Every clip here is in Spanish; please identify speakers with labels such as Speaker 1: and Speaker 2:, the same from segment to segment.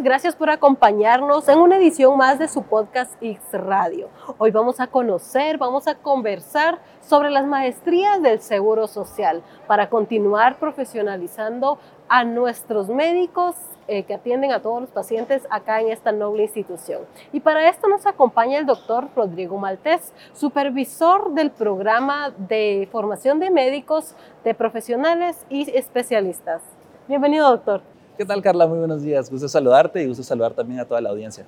Speaker 1: Gracias por acompañarnos en una edición más de su podcast X Radio. Hoy vamos a conocer, vamos a conversar sobre las maestrías del Seguro Social para continuar profesionalizando a nuestros médicos eh, que atienden a todos los pacientes acá en esta noble institución. Y para esto nos acompaña el doctor Rodrigo Maltés, supervisor del programa de formación de médicos, de profesionales y especialistas. Bienvenido, doctor.
Speaker 2: ¿Qué tal, Carla? Muy buenos días. Gusto saludarte y gusto saludar también a toda la audiencia.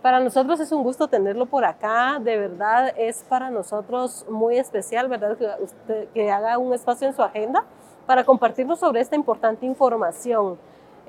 Speaker 1: Para nosotros es un gusto tenerlo por acá, de verdad es para nosotros muy especial, ¿verdad? Que, usted, que haga un espacio en su agenda para compartirnos sobre esta importante información.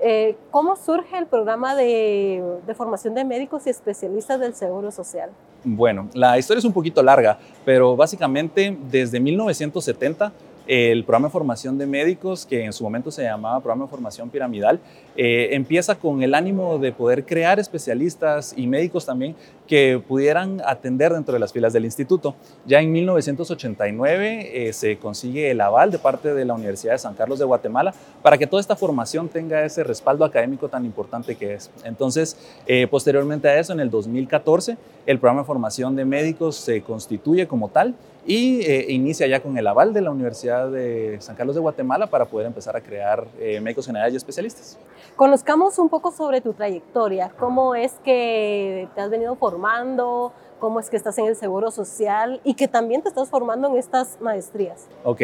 Speaker 1: Eh, ¿Cómo surge el programa de, de, formación de médicos y especialistas del Seguro Social?
Speaker 2: Bueno, la historia es un poquito larga, pero básicamente desde 1970 el programa de formación de médicos, que en su momento se llamaba programa de formación piramidal, eh, empieza con el ánimo de poder crear especialistas y médicos también que pudieran atender dentro de las filas del instituto. Ya en 1989 eh, se consigue el aval de parte de la Universidad de San Carlos de Guatemala para que toda esta formación tenga ese respaldo académico tan importante que es. Entonces, eh, posteriormente a eso, en el 2014, el programa de formación de médicos se constituye como tal y eh, inicia ya con el aval de la Universidad de San Carlos de Guatemala para poder empezar a crear eh, médicos generales y especialistas.
Speaker 1: Conozcamos un poco sobre tu trayectoria, cómo es que te has venido formando, cómo es que estás en el Seguro Social y que también te estás formando en estas maestrías.
Speaker 2: Ok,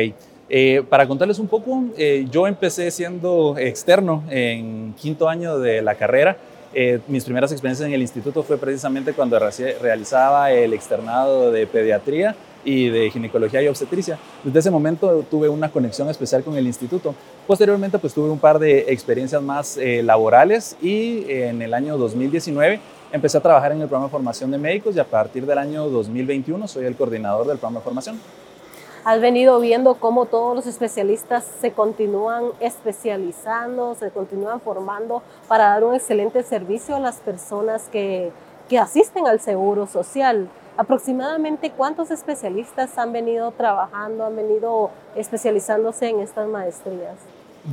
Speaker 2: eh, para contarles un poco, eh, yo empecé siendo externo en quinto año de la carrera. Eh, mis primeras experiencias en el instituto fue precisamente cuando realizaba el externado de pediatría y de ginecología y obstetricia. Desde ese momento tuve una conexión especial con el instituto. Posteriormente pues tuve un par de experiencias más eh, laborales y en el año 2019 empecé a trabajar en el programa de formación de médicos y a partir del año 2021 soy el coordinador del programa de formación.
Speaker 1: Has venido viendo cómo todos los especialistas se continúan especializando, se continúan formando para dar un excelente servicio a las personas que, que asisten al seguro social aproximadamente cuántos especialistas han venido trabajando, han venido especializándose en estas maestrías.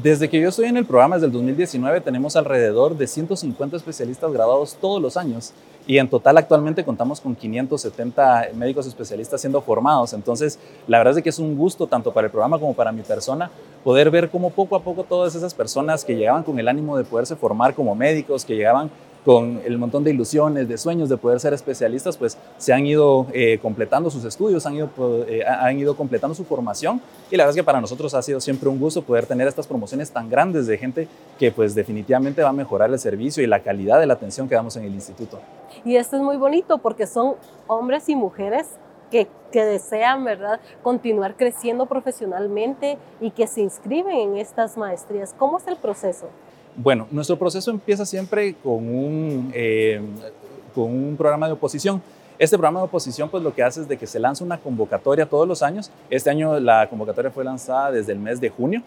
Speaker 2: Desde que yo estoy en el programa, desde el 2019, tenemos alrededor de 150 especialistas graduados todos los años y en total actualmente contamos con 570 médicos especialistas siendo formados. Entonces, la verdad es que es un gusto tanto para el programa como para mi persona poder ver cómo poco a poco todas esas personas que llegaban con el ánimo de poderse formar como médicos, que llegaban con el montón de ilusiones, de sueños de poder ser especialistas, pues se han ido eh, completando sus estudios, han ido, eh, han ido completando su formación y la verdad es que para nosotros ha sido siempre un gusto poder tener estas promociones tan grandes de gente que pues definitivamente va a mejorar el servicio y la calidad de la atención que damos en el instituto.
Speaker 1: Y esto es muy bonito porque son hombres y mujeres que, que, desean, ¿verdad?, continuar creciendo profesionalmente y que se inscriben en estas maestrías. ¿Cómo es el proceso?
Speaker 2: Bueno, nuestro proceso empieza siempre con un, eh, con un programa de oposición. Este programa de oposición pues lo que hace es de que se lanza una convocatoria todos los años. Este año la convocatoria fue lanzada desde el mes de junio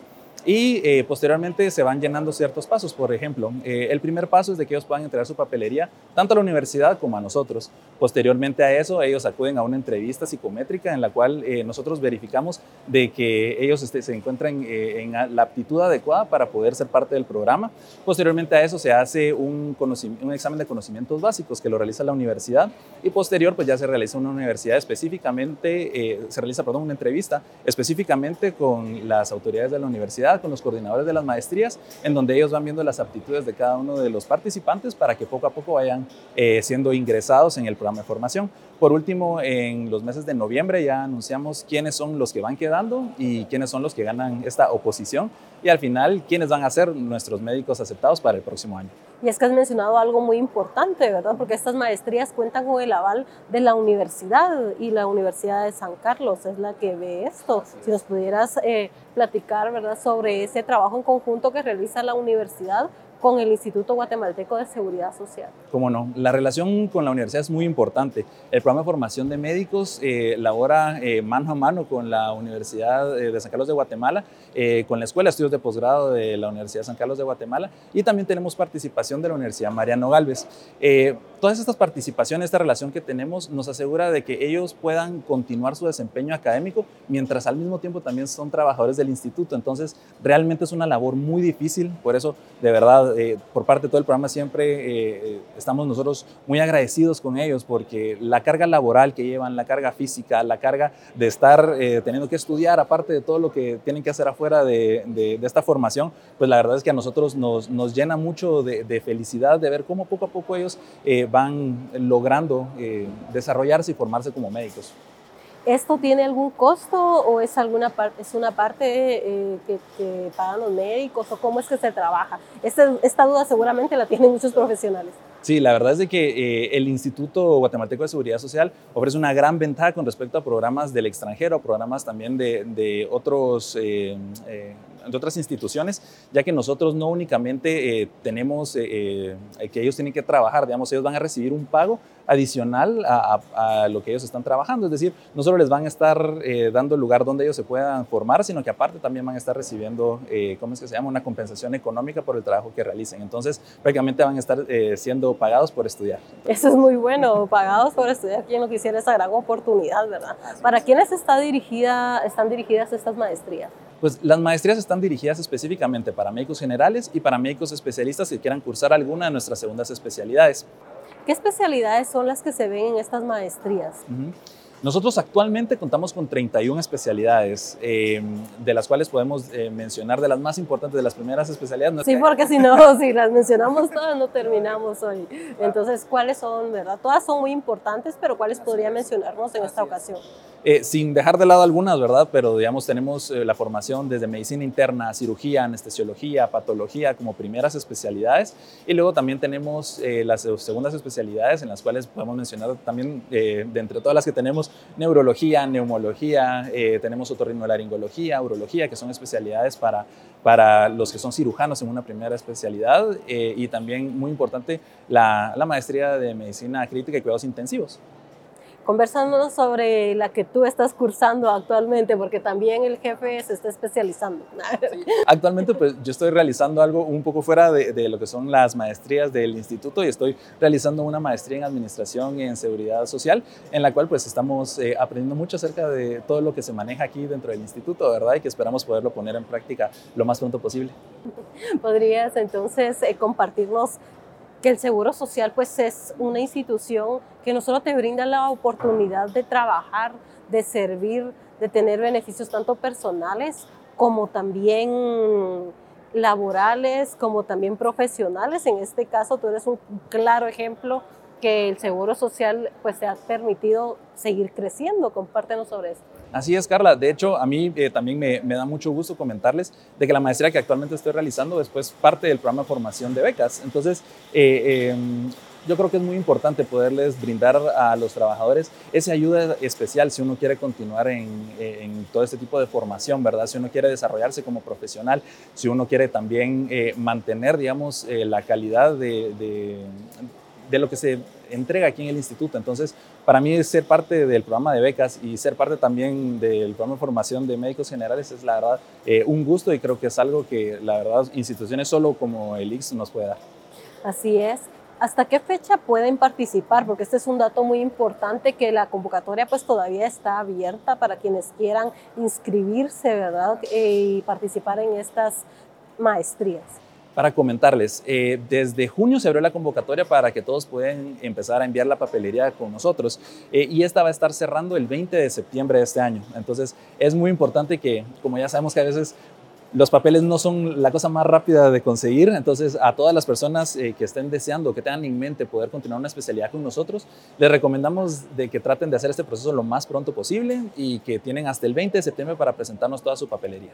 Speaker 2: y eh, posteriormente se van llenando ciertos pasos. Por ejemplo, eh, el primer paso es de que ellos puedan entregar su papelería tanto a la universidad como a nosotros. Posteriormente a eso, ellos acuden a una entrevista psicométrica en la cual eh, nosotros verificamos de que ellos este, se encuentran en la aptitud adecuada para poder ser parte del programa. Posteriormente a eso se hace un, examen de conocimientos básicos que lo realiza la universidad y posterior pues ya se realiza una universidad específicamente, se realiza, perdón, una entrevista específicamente con las autoridades de la universidad con los coordinadores de las maestrías, en donde ellos van viendo las aptitudes de cada uno de los participantes para que poco a poco vayan eh, siendo ingresados en el programa de formación. Por último, en los meses de noviembre ya anunciamos quiénes son los que van quedando y quiénes son los que ganan esta oposición y al final quiénes van a ser nuestros médicos aceptados para el próximo año.
Speaker 1: Y es que has mencionado algo muy importante, ¿verdad? Porque estas maestrías cuentan con el aval de la universidad y la Universidad de San Carlos es la que ve esto. Si nos pudieras eh, platicar, ¿verdad?, sobre ese trabajo en conjunto que realiza la universidad con el Instituto Guatemalteco de Seguridad Social.
Speaker 2: Cómo no, la relación con la universidad es muy importante. El programa de formación de médicos eh, labora eh, mano a mano con la Universidad eh, de San Carlos de Guatemala, eh, con la Escuela de Estudios de Posgrado de la Universidad de San Carlos de Guatemala y también tenemos participación de la Universidad Mariano Galvez. Eh, todas estas participaciones, esta relación que tenemos nos asegura de que ellos puedan continuar su desempeño académico mientras al mismo tiempo también son trabajadores del instituto. Entonces, realmente es una labor muy difícil, por eso de verdad eh, por parte de todo el programa siempre estamos nosotros muy agradecidos con ellos porque la carga laboral que llevan, la carga física, la carga de estar teniendo que estudiar, aparte de todo lo que tienen que hacer afuera de, esta formación, pues la verdad es que a nosotros nos, nos llena mucho de, felicidad de ver cómo poco a poco ellos van logrando desarrollarse y formarse como médicos.
Speaker 1: ¿Esto tiene algún costo o es, alguna es una parte eh, que, pagan los médicos o cómo es que se trabaja? Este, esta duda seguramente la tienen muchos profesionales.
Speaker 2: Sí, la verdad es de que eh, el Instituto Guatemalteco de Seguridad Social ofrece una gran ventaja con respecto a programas del extranjero, programas también de, otros eh, de otras instituciones, ya que nosotros no únicamente eh, tenemos eh, eh, que ellos tienen que trabajar, digamos, ellos van a recibir un pago adicional a, lo que ellos están trabajando, es decir, no solo les van a estar dando el lugar donde ellos se puedan formar, sino que aparte también van a estar recibiendo, ¿cómo es que se llama?, una compensación económica por el trabajo que realicen. Entonces, prácticamente van a estar siendo pagados por estudiar.
Speaker 1: Eso es muy bueno, pagados por estudiar, quien no quisiera esa gran oportunidad, ¿verdad? ¿Para quiénes está dirigida, están dirigidas estas maestrías?
Speaker 2: Pues las maestrías están dirigidas específicamente para médicos generales y para médicos especialistas que quieran cursar alguna de nuestras segundas especialidades.
Speaker 1: ¿Qué especialidades son las que se ven en estas maestrías?
Speaker 2: Nosotros actualmente contamos con 31 especialidades, eh, de las cuales podemos eh, mencionar de las más importantes, de las primeras especialidades.
Speaker 1: Sí, porque si no, si las mencionamos todas, no terminamos hoy. Entonces, ¿cuáles son, verdad? Todas son muy importantes, pero ¿cuáles podría mencionarnos en esta ocasión?
Speaker 2: Eh, sin dejar de lado algunas, ¿verdad? Pero digamos, tenemos la formación desde medicina interna, cirugía, anestesiología, patología como primeras especialidades. Y luego también tenemos las segundas especialidades en las cuales podemos mencionar también, de entre todas las que tenemos, neurología, neumología, eh, tenemos otorrinolaringología, urología, que son especialidades para, para los que son cirujanos en una primera especialidad eh, y también muy importante la, la maestría de medicina crítica y cuidados intensivos
Speaker 1: conversándonos sobre la que tú estás cursando actualmente, porque también el jefe se está especializando.
Speaker 2: Actualmente, pues yo estoy realizando algo un poco fuera de, de, lo que son las maestrías del instituto y estoy realizando una maestría en administración y en seguridad social, en la cual pues estamos eh, aprendiendo mucho acerca de todo lo que se maneja aquí dentro del instituto, ¿verdad? Y que esperamos poderlo poner en práctica lo más pronto posible.
Speaker 1: ¿Podrías entonces eh, compartirnos que el Seguro Social pues es una institución que no solo te brinda la oportunidad de trabajar, de servir, de tener beneficios tanto personales como también laborales, como también profesionales. En este caso tú eres un claro ejemplo que el Seguro Social pues te ha permitido seguir creciendo. Compártenos sobre esto.
Speaker 2: Así es, Carla. De hecho, a mí eh, también me, da mucho gusto comentarles de que la maestría que actualmente estoy realizando es pues, parte del programa de formación de becas. Entonces, eh, em, yo creo que es muy importante poderles brindar a los trabajadores esa ayuda especial si uno quiere continuar en, todo este tipo de formación, ¿verdad? Si uno quiere desarrollarse como profesional, si uno quiere también eh, mantener, digamos, la calidad de lo que se entrega aquí en el instituto. Entonces, para mí ser parte del programa de becas y ser parte también del programa de formación de médicos generales es la verdad eh, un gusto y creo que es algo que la verdad instituciones solo como el IX nos puede dar.
Speaker 1: Así es. ¿Hasta qué fecha pueden participar? Porque este es un dato muy importante que la convocatoria pues todavía está abierta para quienes quieran inscribirse, ¿verdad? Eh, y participar en estas maestrías
Speaker 2: para comentarles. Eh, desde junio se abrió la convocatoria para que todos puedan empezar a enviar la papelería con nosotros eh, y esta va a estar cerrando el 20 de septiembre de este año. Entonces es muy importante que, como ya sabemos que a veces los papeles no son la cosa más rápida de conseguir, entonces a todas las personas eh, que estén deseando, que tengan en mente poder continuar una especialidad con nosotros, les recomendamos de que traten de hacer este proceso lo más pronto posible y que tienen hasta el 20 de septiembre para presentarnos toda su papelería.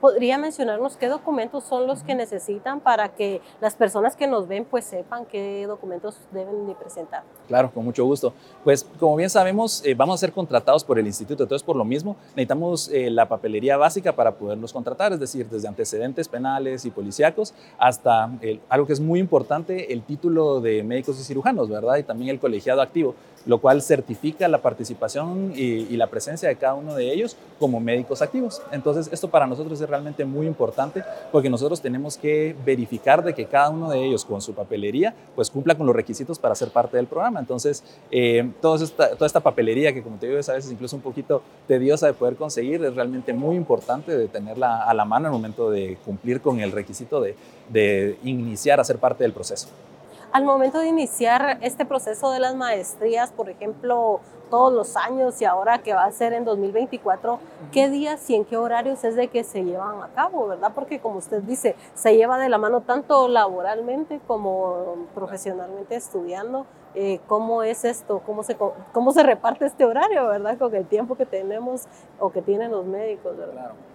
Speaker 1: ¿Podría mencionarnos qué documentos son los que necesitan para que las personas que nos ven pues sepan qué documentos deben de presentar?
Speaker 2: Claro, con mucho gusto. Pues como bien sabemos, eh, vamos a ser contratados por el instituto, entonces por lo mismo necesitamos eh, la papelería básica para podernos contratar, es decir, desde antecedentes penales y policíacos hasta algo que es muy importante, el título de médicos y cirujanos, ¿verdad? Y también el colegiado activo, lo cual certifica la participación y, la presencia de cada uno de ellos como médicos activos. Entonces, esto para nosotros es realmente muy importante porque nosotros tenemos que verificar de que cada uno de ellos con su papelería pues cumpla con los requisitos para ser parte del programa. Entonces, eh, toda, esta, toda papelería que como te digo es a veces incluso un poquito tediosa de poder conseguir, es realmente muy importante de tenerla a la mano al momento de cumplir con el requisito de, de iniciar a ser parte del proceso.
Speaker 1: Al momento de iniciar este proceso de las maestrías, por ejemplo, todos los años y ahora que va a ser en 2024, ¿qué días y en qué horarios es de que se llevan a cabo, verdad? Porque como usted dice, se lleva de la mano tanto laboralmente como profesionalmente estudiando. Eh, ¿Cómo es esto? ¿Cómo se, ¿Cómo se reparte este horario, verdad? Con el tiempo que tenemos o que tienen los médicos, ¿verdad? Claro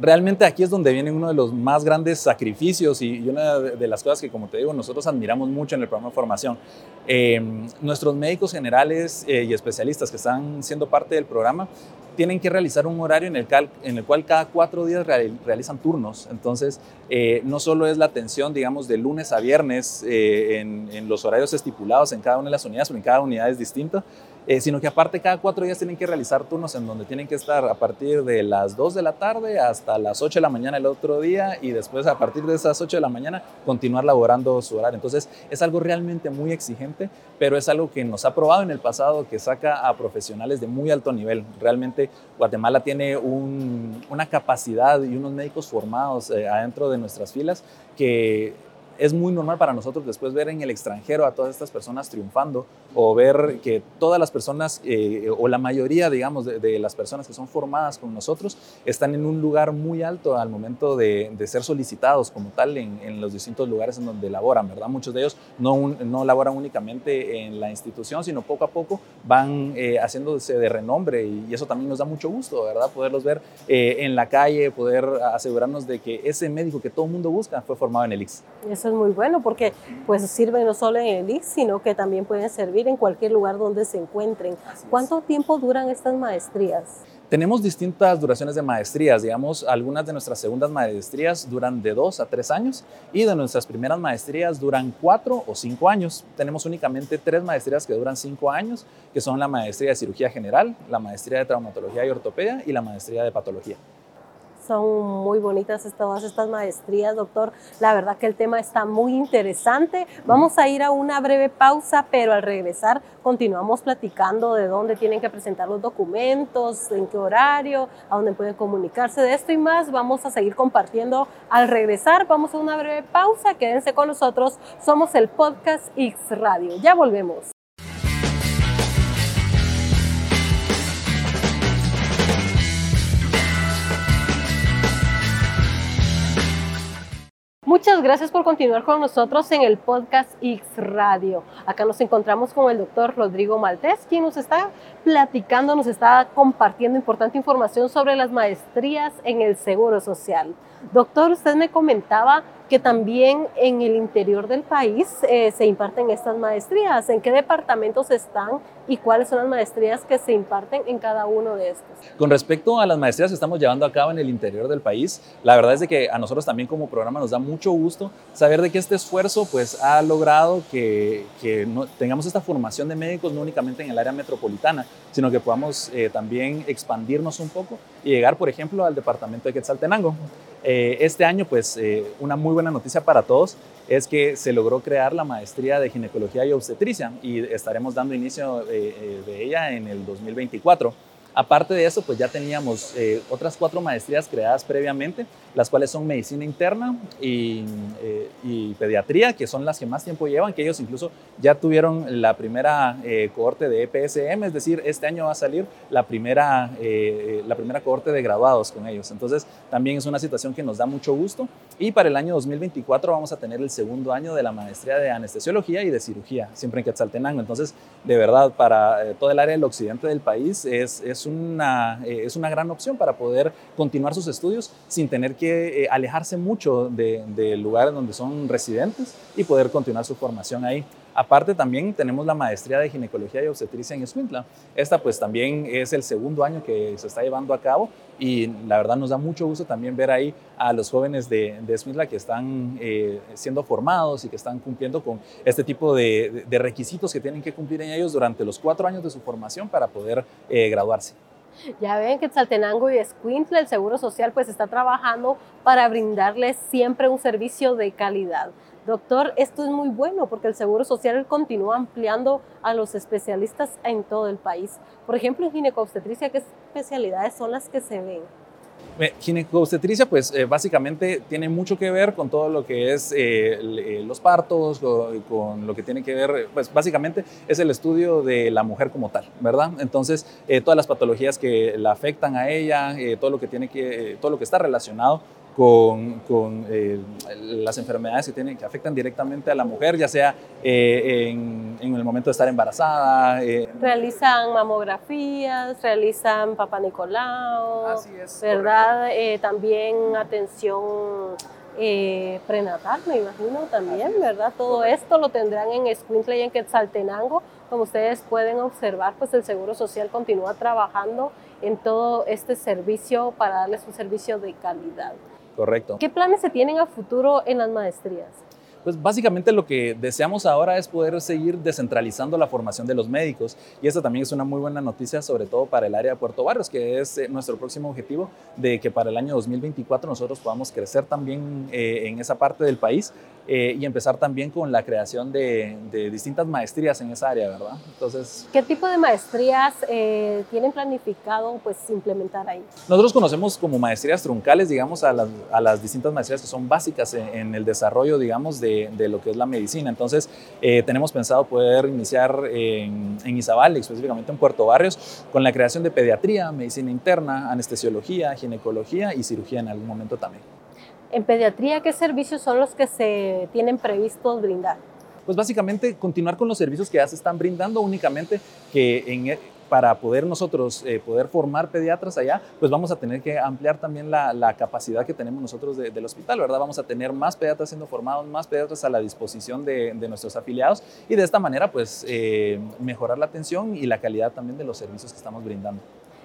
Speaker 2: realmente aquí es donde viene uno de los más grandes sacrificios y, una de las cosas que, como te digo, nosotros admiramos mucho en el programa de formación. Em, nuestros médicos generales eh, y especialistas que están siendo parte del programa tienen que realizar un horario en el, en el cual cada cuatro días realizan turnos. Entonces, eh, no solo es la atención, digamos, de lunes a viernes eh, en, en, los horarios estipulados en cada una de las unidades, porque cada unidad es distinta, eh, sino que aparte cada cuatro días tienen que realizar turnos en donde tienen que estar a partir de las 2 de la tarde hasta las 8 de la mañana el otro día y después a partir de esas 8 de la mañana continuar laborando su horario. Entonces es algo realmente muy exigente, pero es algo que nos ha probado en el pasado que saca a profesionales de muy alto nivel. Realmente Guatemala tiene una capacidad y unos médicos formados eh, adentro de nuestras filas que es muy normal para nosotros después ver en el extranjero a todas estas personas triunfando o ver que todas las personas eh, o la mayoría, digamos, de, las personas que son formadas con nosotros están en un lugar muy alto al momento de, ser solicitados como tal en, los distintos lugares en donde laboran, ¿verdad? Muchos de ellos no, no laboran únicamente en la institución, sino poco a poco van eh, haciéndose de renombre y, eso también nos da mucho gusto, ¿verdad? Poderlos ver eh, en la calle, poder asegurarnos de que ese médico que todo el mundo busca fue formado en el IX.
Speaker 1: Eso muy bueno porque pues sirven no solo en el IX, sino que también pueden servir en cualquier lugar donde se encuentren. ¿Cuánto tiempo duran estas maestrías?
Speaker 2: Tenemos distintas duraciones de maestrías, digamos, algunas de nuestras segundas maestrías duran de dos a tres años y de nuestras primeras maestrías duran cuatro o cinco años. Tenemos únicamente tres maestrías que duran cinco años, que son la maestría de cirugía general, la maestría de traumatología y ortopedia y la maestría de patología
Speaker 1: son muy bonitas todas estas maestrías, doctor. La verdad que el tema está muy interesante. Vamos a ir a una breve pausa, pero al regresar continuamos platicando de dónde tienen que presentar los documentos, en qué horario, a dónde pueden comunicarse de esto y más. Vamos a seguir compartiendo al regresar. Vamos a una breve pausa. Quédense con nosotros. Somos el podcast X Radio. Ya volvemos. Muchas gracias por continuar con nosotros en el podcast X Radio. Acá nos encontramos con el doctor Rodrigo Maltés, quien nos está platicando, nos está compartiendo importante información sobre las maestrías en el Seguro Social. Doctor, usted me comentaba que también en el interior del país eh, se imparten estas maestrías. ¿En qué departamentos están y cuáles son las maestrías que se imparten en cada uno de estos?
Speaker 2: Con respecto a las maestrías que estamos llevando a cabo en el interior del país, la verdad es de que a nosotros también como programa nos da mucho gusto saber de que este esfuerzo pues ha logrado que, que no, tengamos esta formación de médicos no únicamente en el área metropolitana, sino que podamos eh, también expandirnos un poco y llegar, por ejemplo, al departamento de Quetzaltenango. Eh, este año, pues, eh, una muy buena noticia para todos es que se logró crear la maestría de ginecología y obstetricia y estaremos dando inicio de ella en el 2024. Aparte de eso, pues ya teníamos eh, otras cuatro maestrías creadas previamente, las cuales son medicina interna y, eh, pediatría, que son las que más tiempo llevan, que ellos incluso ya tuvieron la primera eh, cohorte de EPSM, es decir, este año va a salir la primera, la primera cohorte de graduados con ellos. Entonces, también es una situación que nos da mucho gusto. Y para el año 2024 vamos a tener el segundo año de la maestría de anestesiología y de cirugía, siempre en Quetzaltenango. Entonces, de verdad, para todo el área del occidente del país es es una, eh, es una gran opción para poder continuar sus estudios sin tener que eh, alejarse mucho del de lugar donde son residentes y poder continuar su formación ahí. Aparte también tenemos la maestría de ginecología y obstetricia en Escuintla. Esta pues también es el segundo año que se está llevando a cabo y la verdad nos da mucho gusto también ver ahí a los jóvenes de, de Escuintla que están eh, siendo formados y que están cumpliendo con este tipo de, requisitos que tienen que cumplir en ellos durante los cuatro años de su formación para poder eh, graduarse.
Speaker 1: Ya ven que Tzaltenango y Escuintla, el Seguro Social, pues está trabajando para brindarles siempre un servicio de calidad. Doctor, esto es muy bueno porque el Seguro Social continúa ampliando a los especialistas en todo el país. Por ejemplo, en ginecobstetricia, ¿qué especialidades son las que se ven?
Speaker 2: Ginecobstetricia, pues eh, básicamente tiene mucho que ver con todo lo que es eh, eh, los partos, con, con, lo que tiene que ver, pues básicamente es el estudio de la mujer como tal, ¿verdad? Entonces, todas las patologías que la afectan a ella, todo lo que tiene que, todo lo que está relacionado con, con eh, las enfermedades que, tienen, que afectan directamente a la mujer, ya sea eh, en, en, el momento de estar embarazada.
Speaker 1: Eh. Realizan mamografías, realizan papá Nicolau,
Speaker 2: Así es,
Speaker 1: ¿verdad? también atención prenatal, me imagino también, ¿verdad? Todo esto lo tendrán en Escuintla y en Quetzaltenango. Como ustedes pueden observar, pues el Seguro Social continúa trabajando en todo este servicio para darles un servicio de calidad.
Speaker 2: Correcto.
Speaker 1: ¿Qué planes se tienen a futuro en las maestrías?
Speaker 2: Pues básicamente lo que deseamos ahora es poder seguir descentralizando la formación de los médicos y esta también es una muy buena noticia sobre todo para el área de Puerto Barrios, que es eh, nuestro próximo objetivo de que para el año 2024 nosotros podamos crecer también eh, en esa parte del país eh, y empezar también con la creación de, de, distintas maestrías en esa área, ¿verdad?
Speaker 1: Entonces, ¿qué tipo de maestrías eh, tienen planificado pues implementar ahí?
Speaker 2: Nosotros conocemos como maestrías truncales, digamos, a las, a las distintas maestrías que son básicas en, en el desarrollo, digamos, de, de, lo que es la medicina. Entonces, eh, tenemos pensado poder iniciar en, en Izabal, específicamente en Puerto Barrios, con la creación de pediatría, medicina interna, anestesiología, ginecología y cirugía en algún momento también.
Speaker 1: En pediatría, ¿qué servicios son los que se tienen previstos brindar?
Speaker 2: Pues básicamente continuar con los servicios que ya se están brindando únicamente que en, e, para poder nosotros eh, poder formar pediatras allá, pues vamos a tener que ampliar también la, capacidad que tenemos nosotros de, del hospital, ¿verdad? Vamos a tener más pediatras siendo formados, más pediatras a la disposición de, de nuestros afiliados y de esta manera pues eh, mejorar la atención y la calidad también de los servicios que estamos brindando.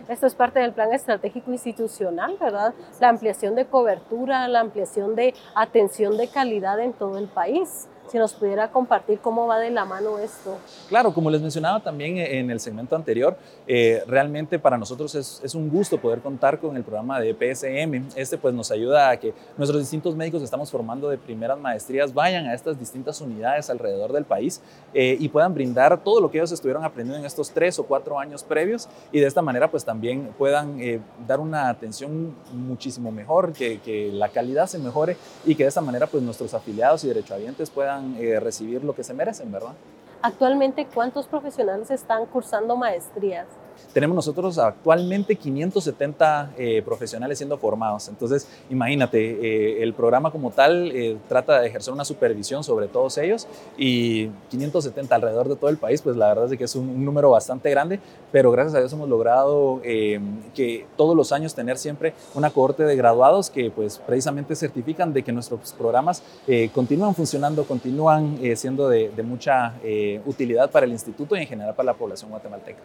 Speaker 1: Esto es parte del plan estratégico institucional, ¿verdad? La ampliación de cobertura, la ampliación de atención de calidad en todo el país si nos pudiera compartir cómo va de la mano esto.
Speaker 2: Claro, como les mencionaba también en el segmento anterior, eh, realmente para nosotros es, es, un gusto poder contar con el programa de PSM. Este pues nos ayuda a que nuestros distintos médicos que estamos formando de primeras maestrías vayan a estas distintas unidades alrededor del país eh, y puedan brindar todo lo que ellos estuvieron aprendiendo en estos tres o cuatro años previos y de esta manera pues también puedan eh, dar una atención muchísimo mejor, que, que la calidad se mejore y que de esta manera pues nuestros afiliados y derechohabientes puedan eh, recibir lo que se merecen, ¿verdad?
Speaker 1: Actualmente, ¿cuántos profesionales están cursando maestrías?
Speaker 2: Tenemos nosotros actualmente 570 eh, profesionales siendo formados. Entonces, imagínate, eh, el programa como tal eh, trata de ejercer una supervisión sobre todos ellos y 570 alrededor de todo el país, pues la verdad es que es un, número bastante grande, pero gracias a Dios hemos logrado que todos los años tener siempre una cohorte de graduados que pues precisamente certifican de que nuestros programas continúan funcionando, continúan siendo de mucha utilidad para el instituto y en general para la población guatemalteca.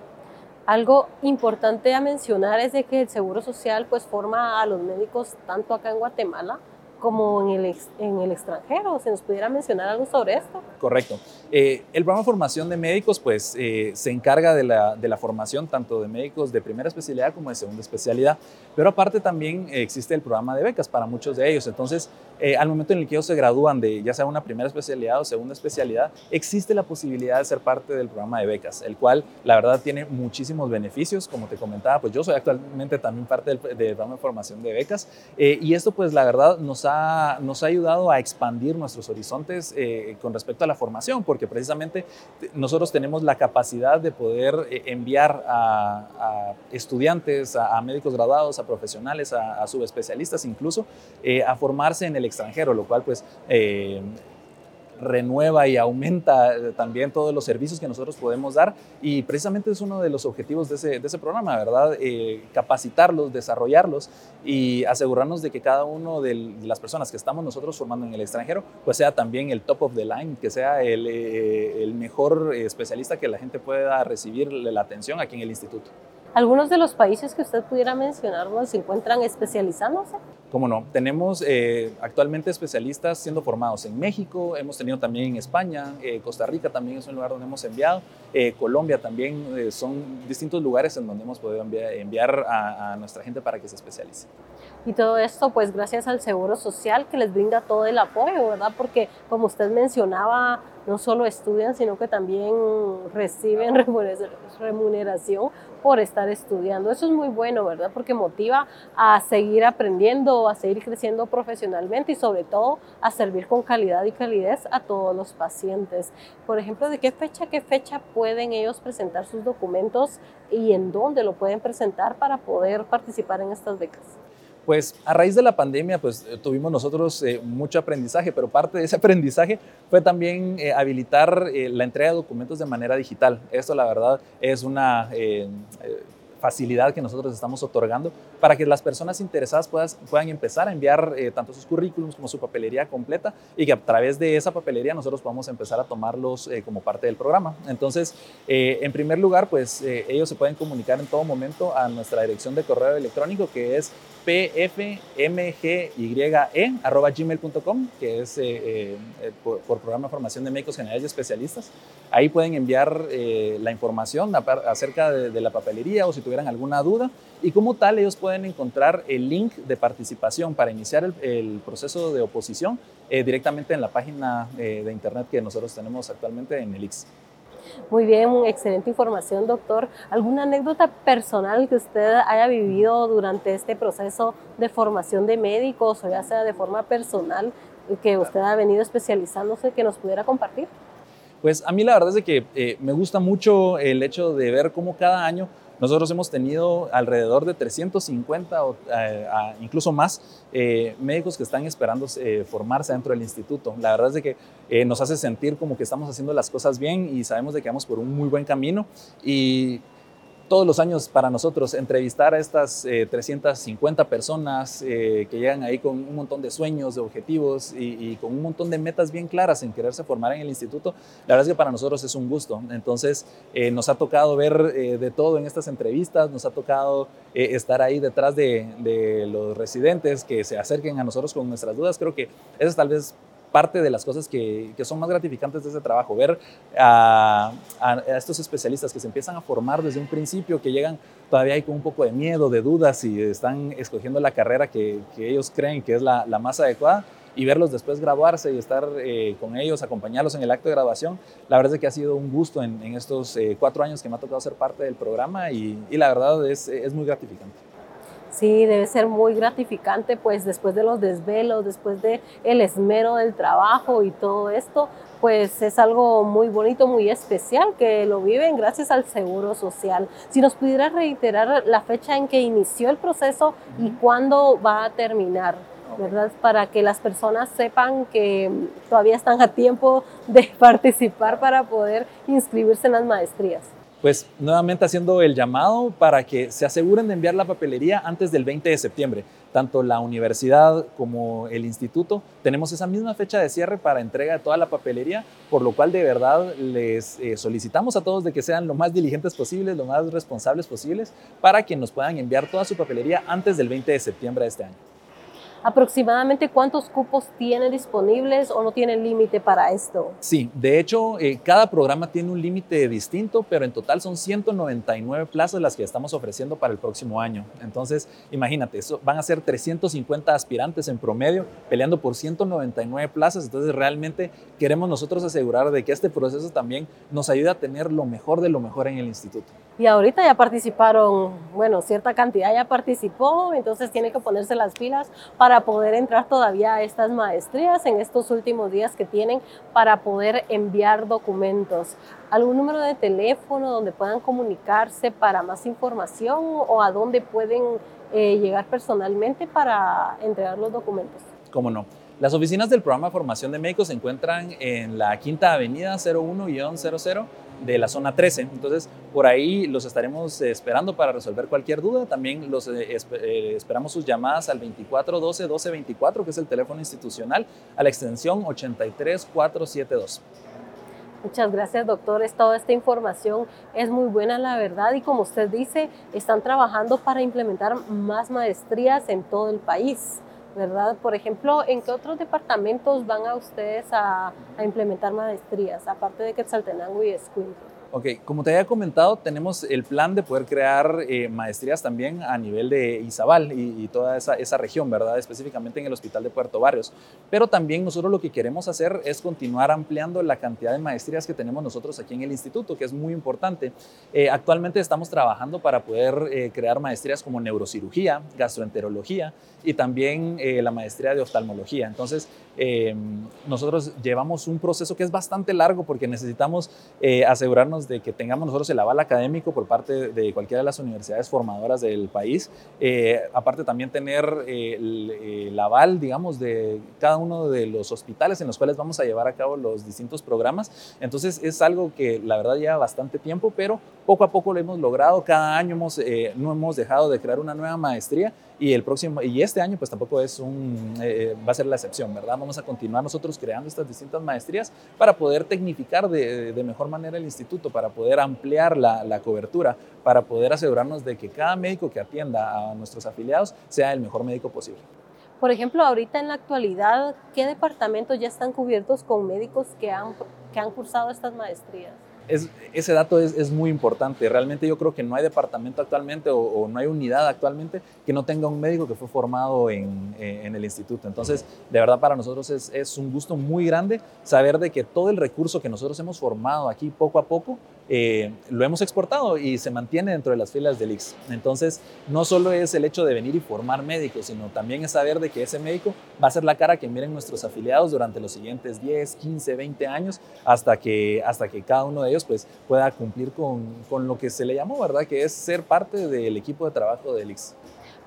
Speaker 1: Algo importante a mencionar es de que el Seguro Social pues forma a los médicos tanto acá en Guatemala como en el, en el extranjero. ¿Se nos pudiera mencionar algo sobre esto?
Speaker 2: Correcto. Eh, el programa de formación de médicos pues eh, se encarga de la, de la, formación tanto de médicos de primera especialidad como de segunda especialidad, pero aparte también existe el programa de becas para muchos de ellos. Entonces, eh, al momento en el que ellos se gradúan de ya sea una primera especialidad o segunda especialidad, existe la posibilidad de ser parte del programa de becas, el cual la verdad tiene muchísimos beneficios. Como te comentaba, pues yo soy actualmente también parte del, del programa de formación de becas eh, y esto pues la verdad nos ha, nos ha ayudado a expandir nuestros horizontes eh, con respecto a la formación, porque precisamente nosotros tenemos la capacidad de poder eh, enviar a, estudiantes, a, médicos graduados, a profesionales, a, a subespecialistas incluso, eh, a formarse en el extranjero, lo cual pues eh, renueva y aumenta también todos los servicios que nosotros podemos dar y precisamente es uno de los objetivos de ese, de ese programa, ¿verdad? Eh, capacitarlos, desarrollarlos y asegurarnos de que cada uno de las personas que estamos nosotros formando en el extranjero pues sea también el top of the line, que sea el, eh, el mejor especialista que la gente pueda recibir la atención aquí en el instituto.
Speaker 1: ¿Algunos de los países que usted pudiera mencionarnos se encuentran especializándose?
Speaker 2: Cómo no, tenemos eh, actualmente especialistas siendo formados en México, hemos tenido también en España, eh, Costa Rica también es un lugar donde hemos enviado, eh, Colombia también, eh, son distintos lugares en donde hemos podido enviar, enviar a, a, nuestra gente para que se especialice.
Speaker 1: Y todo esto, pues gracias al Seguro Social que les brinda todo el apoyo, ¿verdad? Porque como usted mencionaba, no solo estudian, sino que también reciben remuneración por estar estudiando. Eso es muy bueno, ¿verdad? Porque motiva a seguir aprendiendo, a seguir creciendo profesionalmente y sobre todo a servir con calidad y calidez a todos los pacientes. Por ejemplo, ¿de qué fecha, qué fecha pueden ellos presentar sus documentos y en dónde lo pueden presentar para poder participar en estas becas?
Speaker 2: Pues a raíz de la pandemia, pues eh, tuvimos nosotros eh, mucho aprendizaje, pero parte de ese aprendizaje fue también eh, habilitar la entrega de documentos de manera digital. Esto la verdad es una facilidad que nosotros estamos otorgando para que las personas interesadas puedan empezar a enviar eh, tanto sus currículums como su papelería completa y que a través de esa papelería nosotros podamos empezar a tomarlos eh, como parte del programa. Entonces, eh, en primer lugar, pues ellos se pueden comunicar en todo momento a nuestra dirección de correo electrónico que es pfmgye.gmail.com, que es por, por, programa de formación de médicos generales y especialistas. Ahí pueden enviar la información acerca de, de la papelería o si tuvieran alguna duda. Y como tal, ellos pueden encontrar el link de participación para iniciar el, proceso de oposición eh, directamente en la página eh, de internet que nosotros tenemos actualmente en el IX.
Speaker 1: Muy bien, excelente información, doctor. ¿Alguna anécdota personal que usted haya vivido durante este proceso de formación de médicos o ya sea de forma personal que usted ha venido especializándose que nos pudiera compartir?
Speaker 2: Pues a mí la verdad es que eh, me gusta mucho el hecho de ver cómo cada año nosotros hemos tenido alrededor de 350 o eh, incluso más eh, médicos que están esperando eh, formarse dentro del instituto. La verdad es que nos hace sentir como que estamos haciendo las cosas bien y sabemos de que vamos por un muy buen camino y todos los años para nosotros entrevistar a estas 350 eh, personas eh, que llegan ahí con un montón de sueños, de objetivos y, con un montón de metas bien claras en quererse formar en el instituto, la verdad es que para nosotros es un gusto. Entonces eh, nos ha tocado ver de todo en estas entrevistas, nos ha tocado estar ahí detrás de, de los residentes que se acerquen a nosotros con nuestras dudas. Creo que eso es tal vez parte de las cosas que, que, son más gratificantes de ese trabajo, ver a, estos especialistas que se empiezan a formar desde un principio, que llegan todavía hay con un poco de miedo, de dudas y están escogiendo la carrera que, que ellos creen que es la, la, más adecuada y verlos después graduarse y estar eh, con ellos, acompañarlos en el acto de graduación, la verdad es que ha sido un gusto en, en estos eh, cuatro años que me ha tocado ser parte del programa y, y la verdad es, es muy gratificante.
Speaker 1: Sí, debe ser muy gratificante, pues después de los desvelos, después de el esmero del trabajo y todo esto, pues es algo muy bonito, muy especial que lo viven gracias al Seguro Social. Si nos pudiera reiterar la fecha en que inició el proceso y cuándo va a terminar. ¿verdad? Para que las personas sepan que todavía están a tiempo de participar para poder inscribirse en las maestrías
Speaker 2: pues nuevamente haciendo el llamado para que se aseguren de enviar la papelería antes del 20 de septiembre. Tanto la universidad como el instituto tenemos esa misma fecha de cierre para entrega de toda la papelería, por lo cual de verdad les eh, solicitamos a todos de que sean lo más diligentes posibles, lo más responsables posibles, para que nos puedan enviar toda su papelería antes del 20 de septiembre de este año
Speaker 1: aproximadamente cuántos cupos tiene disponibles o no tiene límite para esto?
Speaker 2: Sí, de hecho, eh, cada programa tiene un límite distinto, pero en total son 199 plazas las que estamos ofreciendo para el próximo año. Entonces, imagínate, eso, van a ser 350 aspirantes en promedio peleando por 199 plazas. Entonces, realmente queremos nosotros asegurar de que este proceso también nos ayude a tener lo mejor de lo mejor en el instituto.
Speaker 1: Y ahorita ya participaron, bueno, cierta cantidad ya participó, entonces tiene que ponerse las pilas para poder entrar todavía a estas maestrías en estos últimos días que tienen para poder enviar documentos. ¿Algún número de teléfono donde puedan comunicarse para más información o a dónde pueden eh, llegar personalmente para entregar los documentos?
Speaker 2: ¿Cómo no? Las oficinas del programa de formación de médicos se encuentran en la Quinta Avenida 01-00 de la zona 13. Entonces, por ahí los estaremos esperando para resolver cualquier duda. También los eh, eh, esperamos sus llamadas al 2412 1224, que es el teléfono institucional, a la extensión 83472.
Speaker 1: Muchas gracias, doctores. Toda esta información es muy buena, la verdad, y como usted dice, están trabajando para implementar más maestrías en todo el país. ¿Verdad? Por ejemplo, ¿en qué otros departamentos van a ustedes a, implementar maestrías, aparte de Quetzaltenango y Escuintla?
Speaker 2: Ok, como te había comentado, tenemos el plan de poder crear eh, maestrías también a nivel de Izabal y, toda esa, esa, región, ¿verdad? Específicamente en el Hospital de Puerto Barrios. Pero también nosotros lo que queremos hacer es continuar ampliando la cantidad de maestrías que tenemos nosotros aquí en el instituto, que es muy importante. Eh, actualmente estamos trabajando para poder eh, crear maestrías como neurocirugía, gastroenterología y también la maestría de oftalmología. Entonces, nosotros llevamos un proceso que es bastante largo porque necesitamos asegurarnos de que tengamos nosotros el aval académico por parte de cualquiera de las universidades formadoras del país. Eh, aparte también tener eh, el, aval, digamos, de cada uno de los hospitales en los cuales vamos a llevar a cabo los distintos programas. Entonces es algo que la verdad lleva bastante tiempo, pero poco a poco lo hemos logrado. Cada año hemos, eh, no hemos dejado de crear una nueva maestría y el próximo y este año pues tampoco es un va a ser la excepción verdad vamos a continuar nosotros creando estas distintas maestrías para poder tecnificar de, de mejor manera el instituto para poder ampliar la, la, cobertura, para poder asegurarnos de que cada médico que atienda a nuestros afiliados sea el mejor médico posible.
Speaker 1: Por ejemplo, ahorita en la actualidad, ¿qué departamentos ya están cubiertos con médicos que han, que han cursado estas maestrías?
Speaker 2: Ese dato es, muy importante. Realmente yo creo que no hay departamento actualmente o, no hay unidad actualmente que no tenga un médico que fue formado en, en el instituto. Entonces, de verdad para nosotros es, es, un gusto muy grande saber de que todo el recurso que nosotros hemos formado aquí poco a poco eh, lo hemos exportado y se mantiene dentro de las filas del IX. Entonces, no solo es el hecho de venir y formar médicos, sino también es saber de que ese médico va a ser la cara que miren nuestros afiliados durante los siguientes 10, 15, 20 años, hasta que, hasta que cada uno de ellos pues, pueda cumplir con, con lo que se le llamó, ¿verdad? Que es ser parte del equipo de trabajo del IX.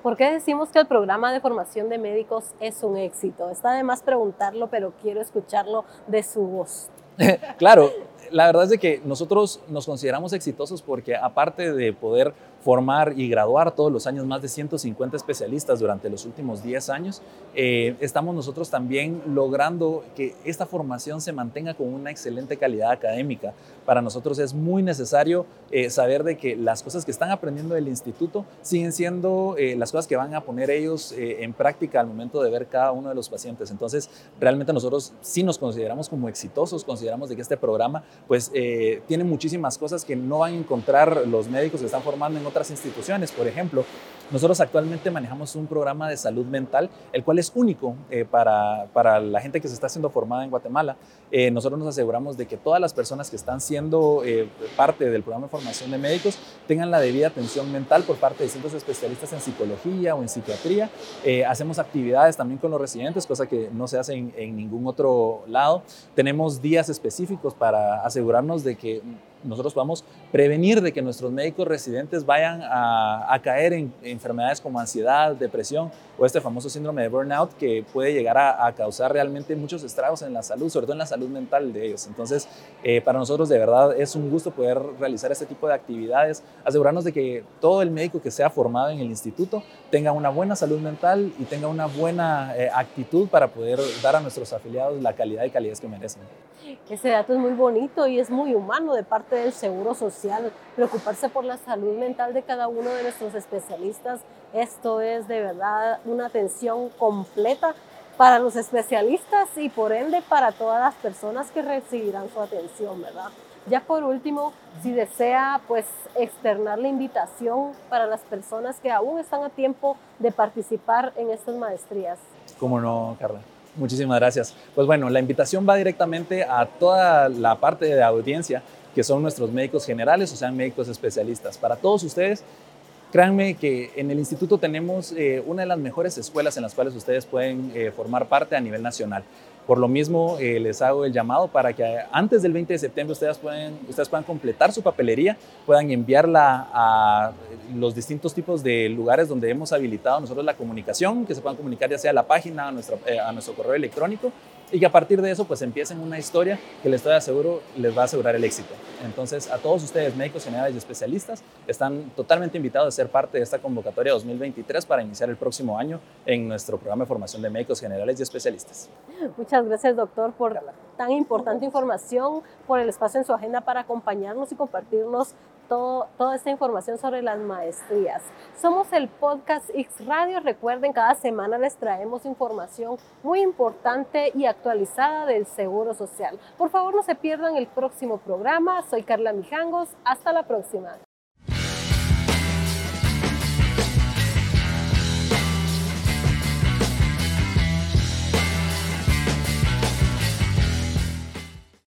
Speaker 1: ¿Por qué decimos que el programa de formación de médicos es un éxito? Está de más preguntarlo, pero quiero escucharlo de su voz.
Speaker 2: claro, la verdad es de que nosotros nos consideramos exitosos porque aparte de poder formar y graduar todos los años más de 150 especialistas durante los últimos 10 años, eh, estamos nosotros también logrando que esta formación se mantenga con una excelente calidad académica. Para nosotros es muy necesario eh, saber de que las cosas que están aprendiendo del instituto siguen siendo eh, las cosas que van a poner ellos en práctica al momento de ver cada uno de los pacientes. Entonces, realmente nosotros sí nos consideramos como exitosos, consideramos de que este programa pues tiene muchísimas cosas que no van a encontrar los médicos que están formando en otras instituciones. Por ejemplo, nosotros actualmente manejamos un programa de salud mental, el cual es único eh, para, para, la gente que se está siendo formada en Guatemala. Eh, nosotros nos aseguramos de que todas las personas que están siendo eh, parte del programa de formación de médicos tengan la debida atención mental por parte de distintos especialistas en psicología o en psiquiatría. hacemos actividades también con los residentes, cosa que no se hace en, en ningún otro lado. Tenemos días específicos para asegurarnos de que nosotros podamos prevenir de que nuestros médicos residentes vayan a, caer en, enfermedades como ansiedad, depresión o este famoso síndrome de burnout que puede llegar a, causar realmente muchos estragos en la salud, sobre todo en la salud mental de ellos. Entonces, eh, para nosotros de verdad es un gusto poder realizar este tipo de actividades, asegurarnos de que todo el médico que sea formado en el instituto tenga una buena salud mental y tenga una buena eh, actitud para poder dar a nuestros afiliados la calidad y calidez que merecen.
Speaker 1: Ese dato es muy bonito y es muy humano de parte del Seguro Social, preocuparse por la salud mental de cada uno de nuestros especialistas. Esto es de verdad una atención completa para los especialistas y por ende para todas las personas que recibirán su atención, ¿verdad? Ya por último, si desea pues externar la invitación para las personas que aún están a tiempo de participar en estas maestrías.
Speaker 2: ¿Cómo no, Carla? Muchísimas gracias. Pues bueno, la invitación va directamente a toda la parte de audiencia que son nuestros médicos generales o sean médicos especialistas. Para todos ustedes, créanme que en el instituto tenemos eh, una de las mejores escuelas en las cuales ustedes pueden eh, formar parte a nivel nacional. Por lo mismo, eh, les hago el llamado para que antes del 20 de septiembre ustedes, pueden, ustedes puedan completar su papelería, puedan enviarla a los distintos tipos de lugares donde hemos habilitado nosotros la comunicación, que se puedan comunicar ya sea a la página, a, nuestra, a nuestro correo electrónico y que a partir de eso pues empiecen una historia que les estoy aseguro les va a asegurar el éxito. Entonces a todos ustedes, médicos generales y especialistas, están totalmente invitados a ser parte de esta convocatoria 2023 para iniciar el próximo año en nuestro programa de formación de médicos generales y especialistas.
Speaker 1: Muchas gracias doctor por tan importante información, por el espacio en su agenda para acompañarnos y compartirnos todo, toda esta información sobre las maestrías. Somos el podcast X Radio. Recuerden, cada semana les traemos información muy importante y actualizada del Seguro Social. Por favor, no se pierdan el próximo programa. Soy Carla Mijangos. Hasta la próxima.